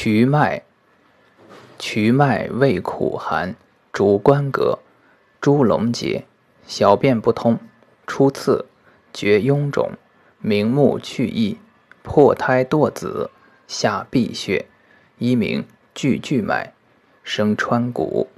渠脉，渠脉味苦寒，主关阁，诸龙结、小便不通、出刺、觉臃肿、明目去翳、破胎堕子、下闭血。一名巨巨脉，生川谷。